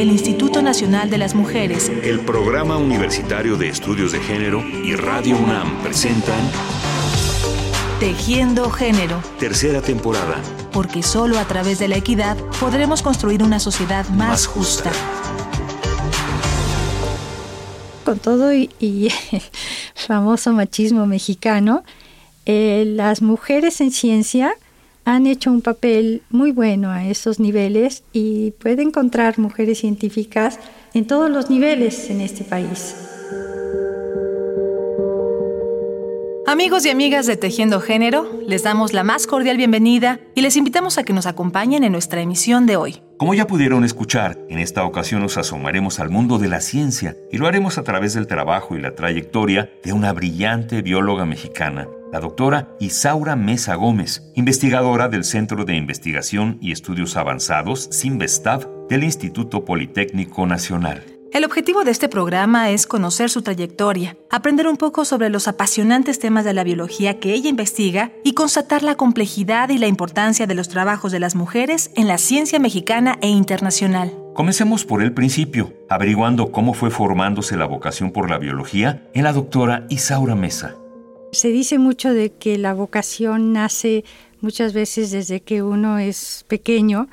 el Instituto Nacional de las Mujeres, el Programa Universitario de Estudios de Género y Radio UNAM presentan Tejiendo Género. Tercera temporada. Porque solo a través de la equidad podremos construir una sociedad más, justa. Con todo y, famoso machismo mexicano, eh, las mujeres en ciencia han hecho un papel muy bueno a esos niveles y puede encontrar mujeres científicas en todos los niveles en este país. Amigos y amigas de Tejiendo Género, les damos la más cordial bienvenida y les invitamos a que nos acompañen en nuestra emisión de hoy. Como ya pudieron escuchar, en esta ocasión nos asomaremos al mundo de la ciencia y lo haremos a través del trabajo y la trayectoria de una brillante bióloga mexicana, la doctora Isaura Mesa Gómez, investigadora del Centro de Investigación y Estudios Avanzados, CIMBESTAV, del Instituto Politécnico Nacional. El objetivo de este programa es conocer su trayectoria, aprender un poco sobre los apasionantes temas de la biología que ella investiga y constatar la complejidad y la importancia de los trabajos de las mujeres en la ciencia mexicana e internacional. Comencemos por el principio, averiguando cómo fue formándose la vocación por la biología en la doctora Isaura Mesa. Se dice mucho de que la vocación nace muchas veces desde que uno es pequeño,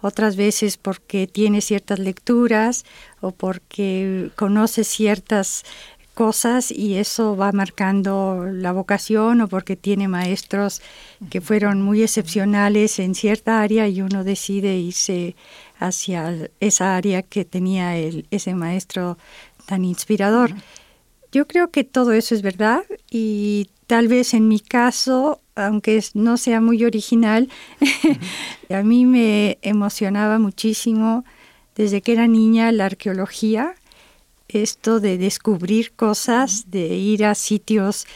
otras veces porque tiene ciertas lecturas o porque conoce ciertas cosas y eso va marcando la vocación o porque tiene maestros que fueron muy excepcionales en cierta área y uno decide irse hacia esa área que tenía el, ese maestro tan inspirador. Yo creo que todo eso es verdad y tal vez en mi caso, aunque no sea muy original, a mí me emocionaba muchísimo desde que era niña la arqueología, esto de descubrir cosas, de ir a sitios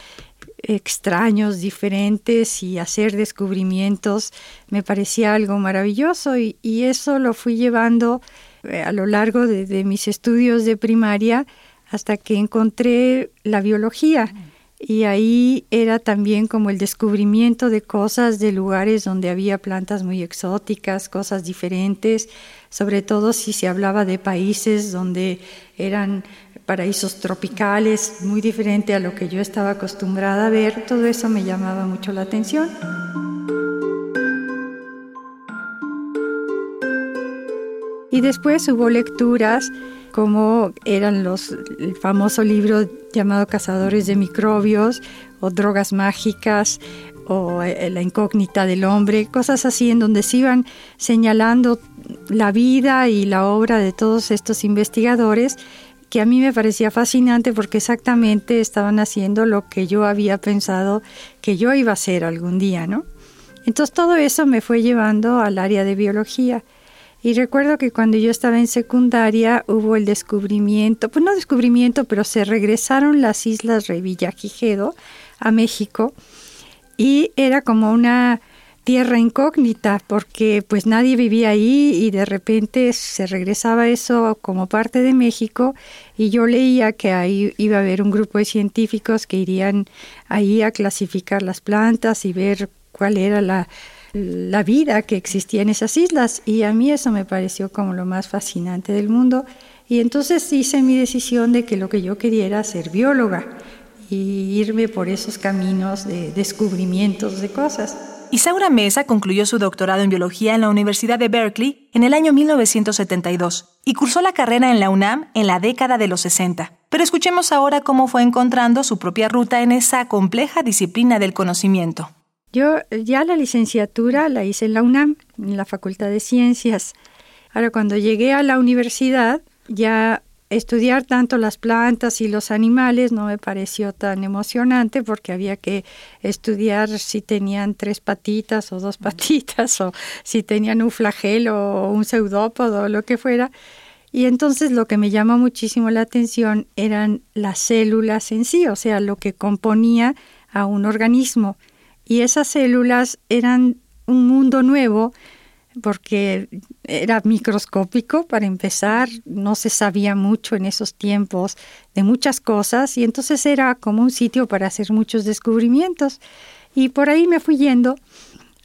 extraños, diferentes y hacer descubrimientos, me parecía algo maravilloso y, eso lo fui llevando eh, a lo largo de mis estudios de primaria hasta que encontré la biología. Y ahí era también como el descubrimiento de cosas de lugares donde había plantas muy exóticas, cosas diferentes, sobre todo si se hablaba de países donde eran paraísos tropicales, muy diferente a lo que yo estaba acostumbrada a ver, todo eso me llamaba mucho la atención. Y después hubo lecturas como eran los el famoso libro llamado Cazadores de microbios o Drogas mágicas o eh, La incógnita del hombre, cosas así en donde se iban señalando la vida y la obra de todos estos investigadores que a mí me parecía fascinante porque exactamente estaban haciendo lo que yo había pensado que yo iba a hacer algún día, ¿no? Entonces todo eso me fue llevando al área de biología. Y recuerdo que cuando yo estaba en secundaria hubo el descubrimiento, pues no descubrimiento, pero se regresaron las islas Revillagigedo a México y era como una tierra incógnita porque pues nadie vivía ahí y de repente se regresaba eso como parte de México y yo leía que ahí iba a haber un grupo de científicos que irían ahí a clasificar las plantas y ver cuál era la, la vida que existía en esas islas y a mí eso me pareció como lo más fascinante del mundo y entonces hice mi decisión de que lo que yo quería era ser bióloga y irme por esos caminos de descubrimientos de cosas. Isaura Mesa concluyó su doctorado en biología en la Universidad de Berkeley en el año 1972 y cursó la carrera en la UNAM en la década de los 60. Pero escuchemos ahora cómo fue encontrando su propia ruta en esa compleja disciplina del conocimiento. Yo ya la licenciatura la hice en la UNAM, en la Facultad de Ciencias. Ahora, cuando llegué a la universidad, ya estudiar tanto las plantas y los animales no me pareció tan emocionante porque había que estudiar si tenían tres patitas o dos patitas o si tenían un flagelo o un pseudópodo o lo que fuera. Y entonces lo que me llamó muchísimo la atención eran las células en sí, o sea, lo que componía a un organismo y esas células eran un mundo nuevo porque era microscópico para empezar, no se sabía mucho en esos tiempos de muchas cosas y entonces era como un sitio para hacer muchos descubrimientos. Y por ahí me fui yendo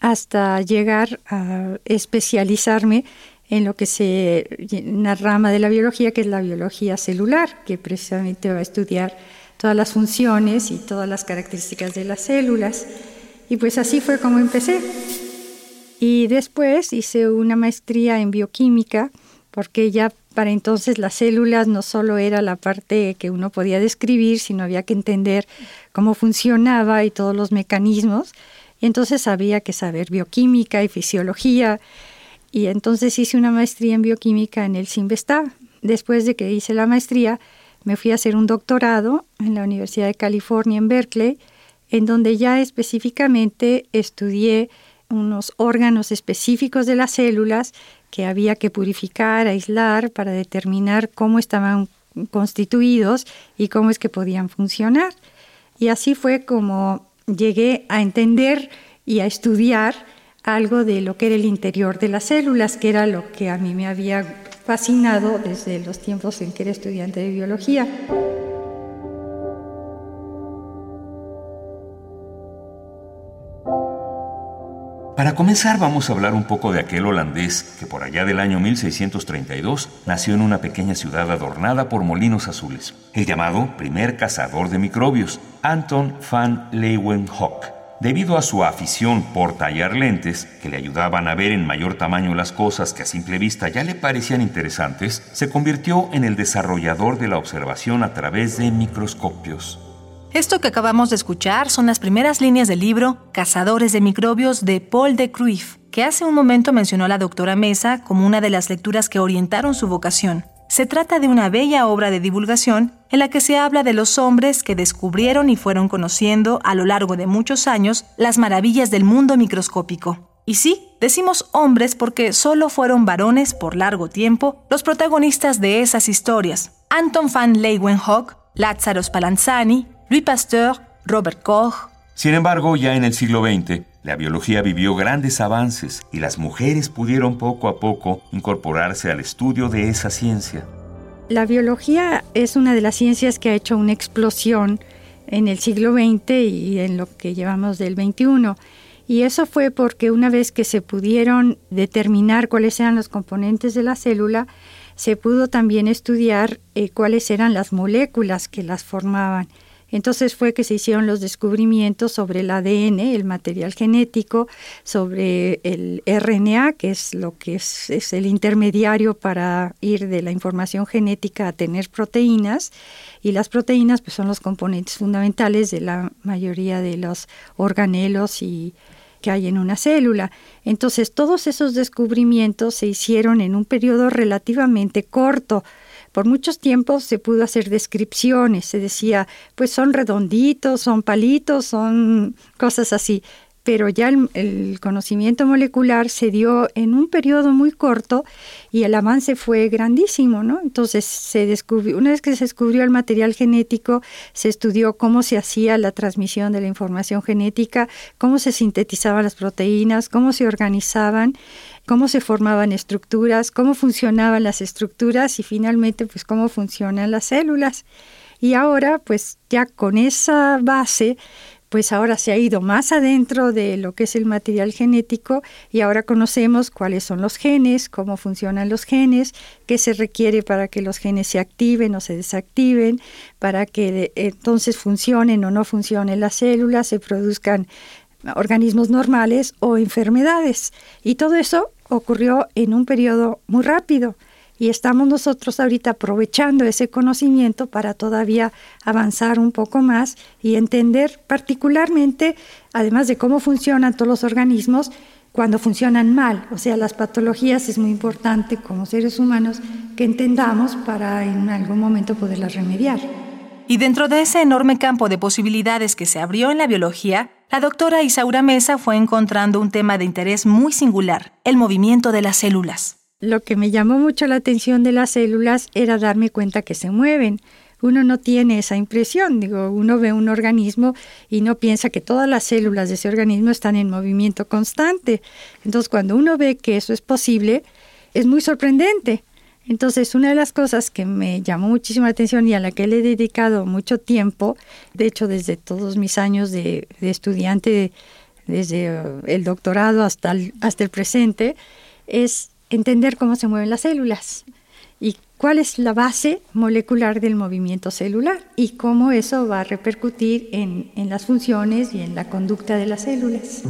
hasta llegar a especializarme en lo que se una rama de la biología que es la biología celular, que precisamente va a estudiar todas las funciones y todas las características de las células. Y pues así fue como empecé. Y después hice una maestría en bioquímica, porque ya para entonces las células no solo era la parte que uno podía describir, sino había que entender cómo funcionaba y todos los mecanismos. Y entonces había que saber bioquímica y fisiología. Y entonces hice una maestría en bioquímica en el CIMBESTAB. Después de que hice la maestría, me fui a hacer un doctorado en la Universidad de California en Berkeley, en donde ya específicamente estudié unos órganos específicos de las células que había que purificar, aislar para determinar cómo estaban constituidos y cómo es que podían funcionar. Y así fue como llegué a entender y a estudiar algo de lo que era el interior de las células, que era lo que a mí me había fascinado desde los tiempos en que era estudiante de biología. Para comenzar vamos a hablar un poco de aquel holandés que por allá del año 1632 nació en una pequeña ciudad adornada por molinos azules, el llamado primer cazador de microbios, Anton van Leeuwenhoek. Debido a su afición por tallar lentes, que le ayudaban a ver en mayor tamaño las cosas que a simple vista ya le parecían interesantes, se convirtió en el desarrollador de la observación a través de microscopios. Esto que acabamos de escuchar son las primeras líneas del libro Cazadores de Microbios de Paul de Cruyff, que hace un momento mencionó la doctora Mesa como una de las lecturas que orientaron su vocación. Se trata de una bella obra de divulgación en la que se habla de los hombres que descubrieron y fueron conociendo a lo largo de muchos años las maravillas del mundo microscópico. Y sí, decimos hombres porque solo fueron varones por largo tiempo los protagonistas de esas historias. Anton van Leeuwenhoek, Lázaro Spallanzani, Louis Pasteur, Robert Koch. Sin embargo, ya en el siglo XX, la biología vivió grandes avances y las mujeres pudieron poco a poco incorporarse al estudio de esa ciencia. La biología es una de las ciencias que ha hecho una explosión en el siglo XX y en lo que llevamos del XXI. Y eso fue porque una vez que se pudieron determinar cuáles eran los componentes de la célula, se pudo también estudiar eh, cuáles eran las moléculas que las formaban. Entonces fue que se hicieron los descubrimientos sobre el ADN, el material genético, sobre el RNA, que es lo que es, el intermediario para ir de la información genética a tener proteínas, y las proteínas pues, son los componentes fundamentales de la mayoría de los organelos y que hay en una célula. Entonces, todos esos descubrimientos se hicieron en un periodo relativamente corto, por muchos tiempos se pudo hacer descripciones, se decía, pues son redonditos, son palitos, son cosas así, pero ya el, conocimiento molecular se dio en un periodo muy corto y el avance fue grandísimo, ¿no? Entonces se descubrió, una vez que se descubrió el material genético, se estudió cómo se hacía la transmisión de la información genética, cómo se sintetizaban las proteínas, cómo se organizaban cómo se formaban estructuras, cómo funcionaban las estructuras y finalmente pues cómo funcionan las células. Y ahora pues ya con esa base pues ahora se ha ido más adentro de lo que es el material genético y ahora conocemos cuáles son los genes, cómo funcionan los genes, qué se requiere para que los genes se activen o se desactiven, para que entonces funcionen o no funcionen las células, se produzcan organismos normales o enfermedades. Y todo eso ocurrió en un periodo muy rápido y estamos nosotros ahorita aprovechando ese conocimiento para todavía avanzar un poco más y entender particularmente, además de cómo funcionan todos los organismos, cuando funcionan mal. O sea, las patologías es muy importante como seres humanos que entendamos para en algún momento poderlas remediar. Y dentro de ese enorme campo de posibilidades que se abrió en la biología, la doctora Isaura Mesa fue encontrando un tema de interés muy singular, el movimiento de las células. Lo que me llamó mucho la atención de las células era darme cuenta que se mueven. Uno no tiene esa impresión, digo, uno ve un organismo y no piensa que todas las células de ese organismo están en movimiento constante. Entonces, cuando uno ve que eso es posible, es muy sorprendente. Entonces, una de las cosas que me llamó muchísimo la atención y a la que le he dedicado mucho tiempo, de hecho desde todos mis años de, estudiante, desde uh, el doctorado hasta el, hasta el presente, es entender cómo se mueven las células y cuál es la base molecular del movimiento celular y cómo eso va a repercutir en, en las funciones y en la conducta de las células.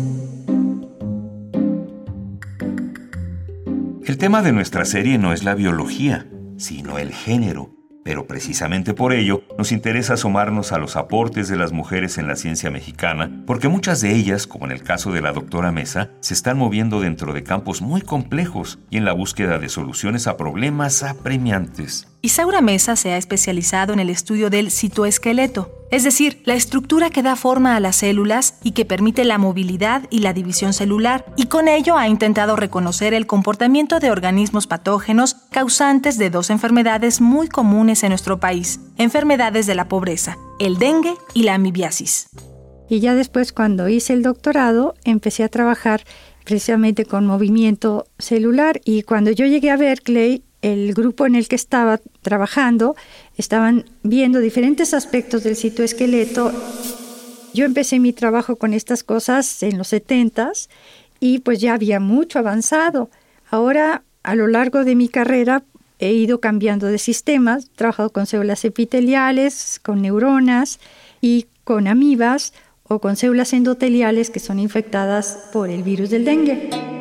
El tema de nuestra serie no es la biología, sino el género pero precisamente por ello nos interesa asomarnos a los aportes de las mujeres en la ciencia mexicana, porque muchas de ellas, como en el caso de la doctora Mesa, se están moviendo dentro de campos muy complejos y en la búsqueda de soluciones a problemas apremiantes. Isaura Mesa se ha especializado en el estudio del citoesqueleto, es decir, la estructura que da forma a las células y que permite la movilidad y la división celular, y con ello ha intentado reconocer el comportamiento de organismos patógenos causantes de dos enfermedades muy comunes en nuestro país, enfermedades de la pobreza, el dengue y la amibiasis. Y ya después, cuando hice el doctorado, empecé a trabajar precisamente con movimiento celular y cuando yo llegué a Berkeley, el grupo en el que estaba trabajando estaban viendo diferentes aspectos del citoesqueleto. Yo empecé mi trabajo con estas cosas en los 70 y pues ya había mucho avanzado. Ahora, a lo largo de mi carrera, he ido cambiando de sistemas, he trabajado con células epiteliales, con neuronas y con amibas o con células endoteliales que son infectadas por el virus del dengue.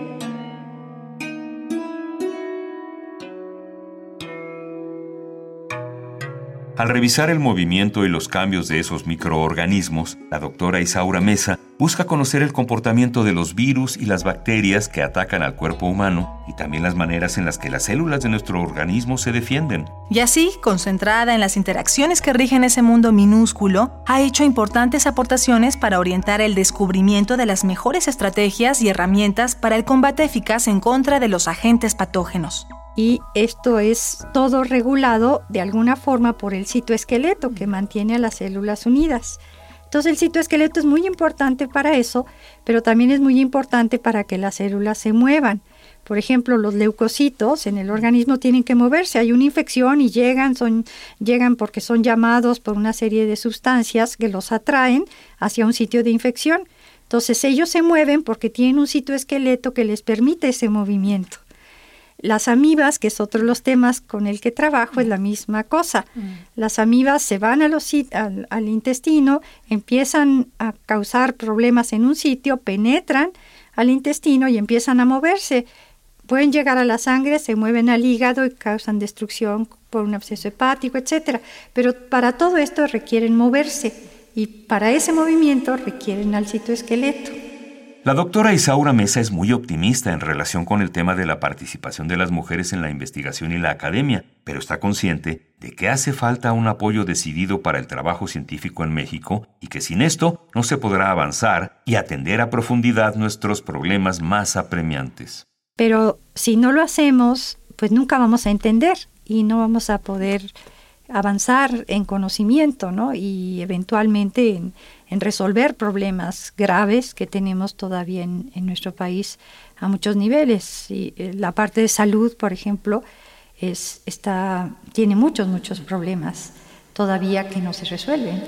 Al revisar el movimiento y los cambios de esos microorganismos, la doctora Isaura Mesa busca conocer el comportamiento de los virus y las bacterias que atacan al cuerpo humano y también las maneras en las que las células de nuestro organismo se defienden. Y así, concentrada en las interacciones que rigen ese mundo minúsculo, ha hecho importantes aportaciones para orientar el descubrimiento de las mejores estrategias y herramientas para el combate eficaz en contra de los agentes patógenos y esto es todo regulado de alguna forma por el citoesqueleto que mantiene a las células unidas. Entonces el citoesqueleto es muy importante para eso, pero también es muy importante para que las células se muevan. Por ejemplo, los leucocitos en el organismo tienen que moverse. Hay una infección y llegan, son, llegan porque son llamados por una serie de sustancias que los atraen hacia un sitio de infección. Entonces ellos se mueven porque tienen un citoesqueleto que les permite ese movimiento. Las amibas, que es otro de los temas con el que trabajo, es la misma cosa. Mm. Las amibas se van a los, al, al, intestino, empiezan a causar problemas en un sitio, penetran al intestino y empiezan a moverse. Pueden llegar a la sangre, se mueven al hígado y causan destrucción por un absceso hepático, etc. Pero para todo esto requieren moverse y para ese movimiento requieren al citoesqueleto. La doctora Isaura Mesa es muy optimista en relación con el tema de la participación de las mujeres en la investigación y la academia, pero está consciente de que hace falta un apoyo decidido para el trabajo científico en México y que sin esto no se podrá avanzar y atender a profundidad nuestros problemas más apremiantes. Pero si no lo hacemos, pues nunca vamos a entender y no vamos a poder avanzar en conocimiento, ¿no? Y eventualmente en, resolver problemas graves que tenemos todavía en, nuestro país a muchos niveles. Eh, la parte de salud, por ejemplo, es, está, tiene muchos, muchos problemas todavía que no se resuelven.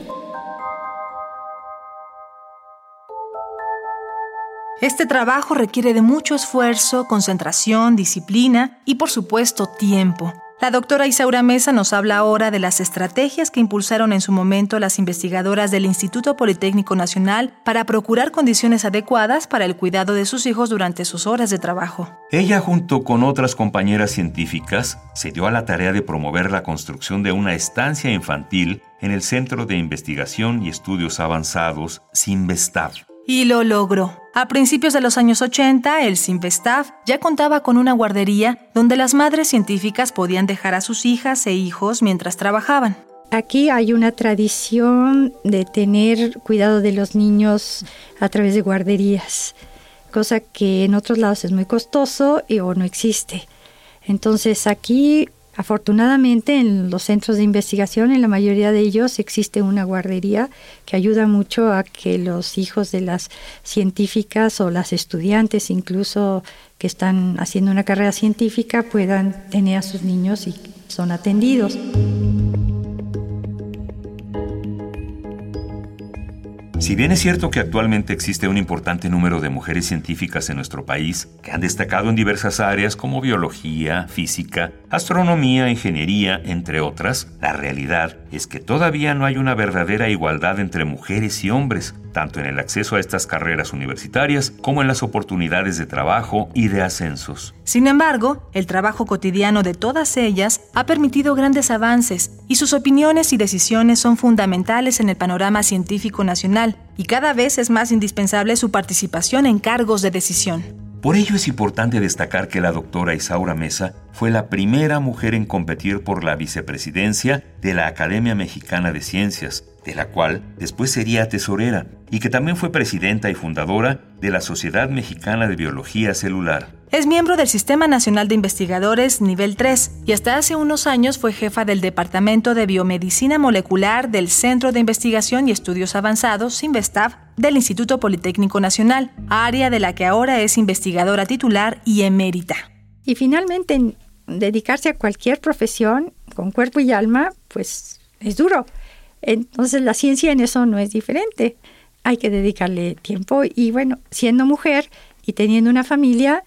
Este trabajo requiere de mucho esfuerzo, concentración, disciplina y por supuesto tiempo. La doctora Isaura Mesa nos habla ahora de las estrategias que impulsaron en su momento las investigadoras del Instituto Politécnico Nacional para procurar condiciones adecuadas para el cuidado de sus hijos durante sus horas de trabajo. Ella junto con otras compañeras científicas se dio a la tarea de promover la construcción de una estancia infantil en el Centro de Investigación y Estudios Avanzados, CIMBESTAV. Y lo logró. A principios de los años 80, el Simvestav ya contaba con una guardería donde las madres científicas podían dejar a sus hijas e hijos mientras trabajaban. Aquí hay una tradición de tener cuidado de los niños a través de guarderías, cosa que en otros lados es muy costoso y o no existe. Entonces aquí Afortunadamente en los centros de investigación, en la mayoría de ellos, existe una guardería que ayuda mucho a que los hijos de las científicas o las estudiantes incluso que están haciendo una carrera científica puedan tener a sus niños y son atendidos. Si bien es cierto que actualmente existe un importante número de mujeres científicas en nuestro país que han destacado en diversas áreas como biología, física, astronomía, ingeniería, entre otras, la realidad es que todavía no hay una verdadera igualdad entre mujeres y hombres, tanto en el acceso a estas carreras universitarias como en las oportunidades de trabajo y de ascensos. Sin embargo, el trabajo cotidiano de todas ellas ha permitido grandes avances y sus opiniones y decisiones son fundamentales en el panorama científico nacional y cada vez es más indispensable su participación en cargos de decisión. Por ello es importante destacar que la doctora Isaura Mesa fue la primera mujer en competir por la vicepresidencia de la Academia Mexicana de Ciencias, de la cual después sería tesorera, y que también fue presidenta y fundadora de la Sociedad Mexicana de Biología Celular. Es miembro del Sistema Nacional de Investigadores Nivel 3 y hasta hace unos años fue jefa del Departamento de Biomedicina Molecular del Centro de Investigación y Estudios Avanzados, INVESTAV, del Instituto Politécnico Nacional, área de la que ahora es investigadora titular y emérita. Y finalmente, dedicarse a cualquier profesión con cuerpo y alma, pues es duro. Entonces la ciencia en eso no es diferente. Hay que dedicarle tiempo y bueno, siendo mujer y teniendo una familia,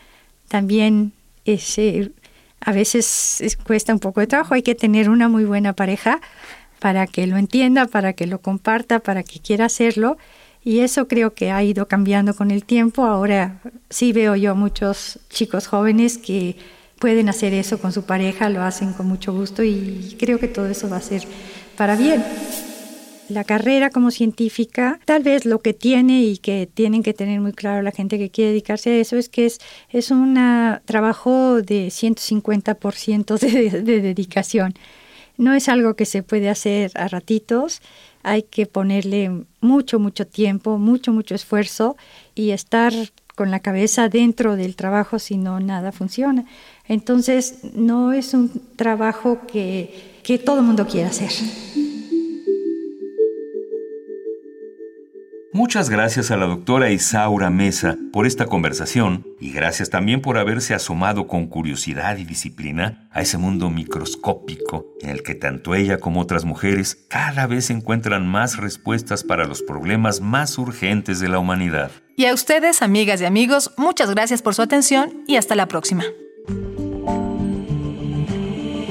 también ese, a veces cuesta un poco de trabajo. Hay que tener una muy buena pareja para que lo entienda, para que lo comparta, para que quiera hacerlo. Y eso creo que ha ido cambiando con el tiempo. Ahora sí veo yo muchos chicos jóvenes que pueden hacer eso con su pareja, lo hacen con mucho gusto y creo que todo eso va a ser para bien. La carrera como científica, tal vez lo que tiene y que tienen que tener muy claro la gente que quiere dedicarse a eso es que es, es un trabajo de 150% de, de dedicación. No es algo que se puede hacer a ratitos, hay que ponerle mucho, mucho tiempo, mucho, mucho esfuerzo y estar con la cabeza dentro del trabajo, si no, nada funciona. Entonces, no es un trabajo que que todo el mundo quiere hacer. Muchas gracias a la doctora Isaura Mesa por esta conversación y gracias también por haberse asomado con curiosidad y disciplina a ese mundo microscópico en el que tanto ella como otras mujeres cada vez encuentran más respuestas para los problemas más urgentes de la humanidad. Y a ustedes, amigas y amigos, muchas gracias por su atención y hasta la próxima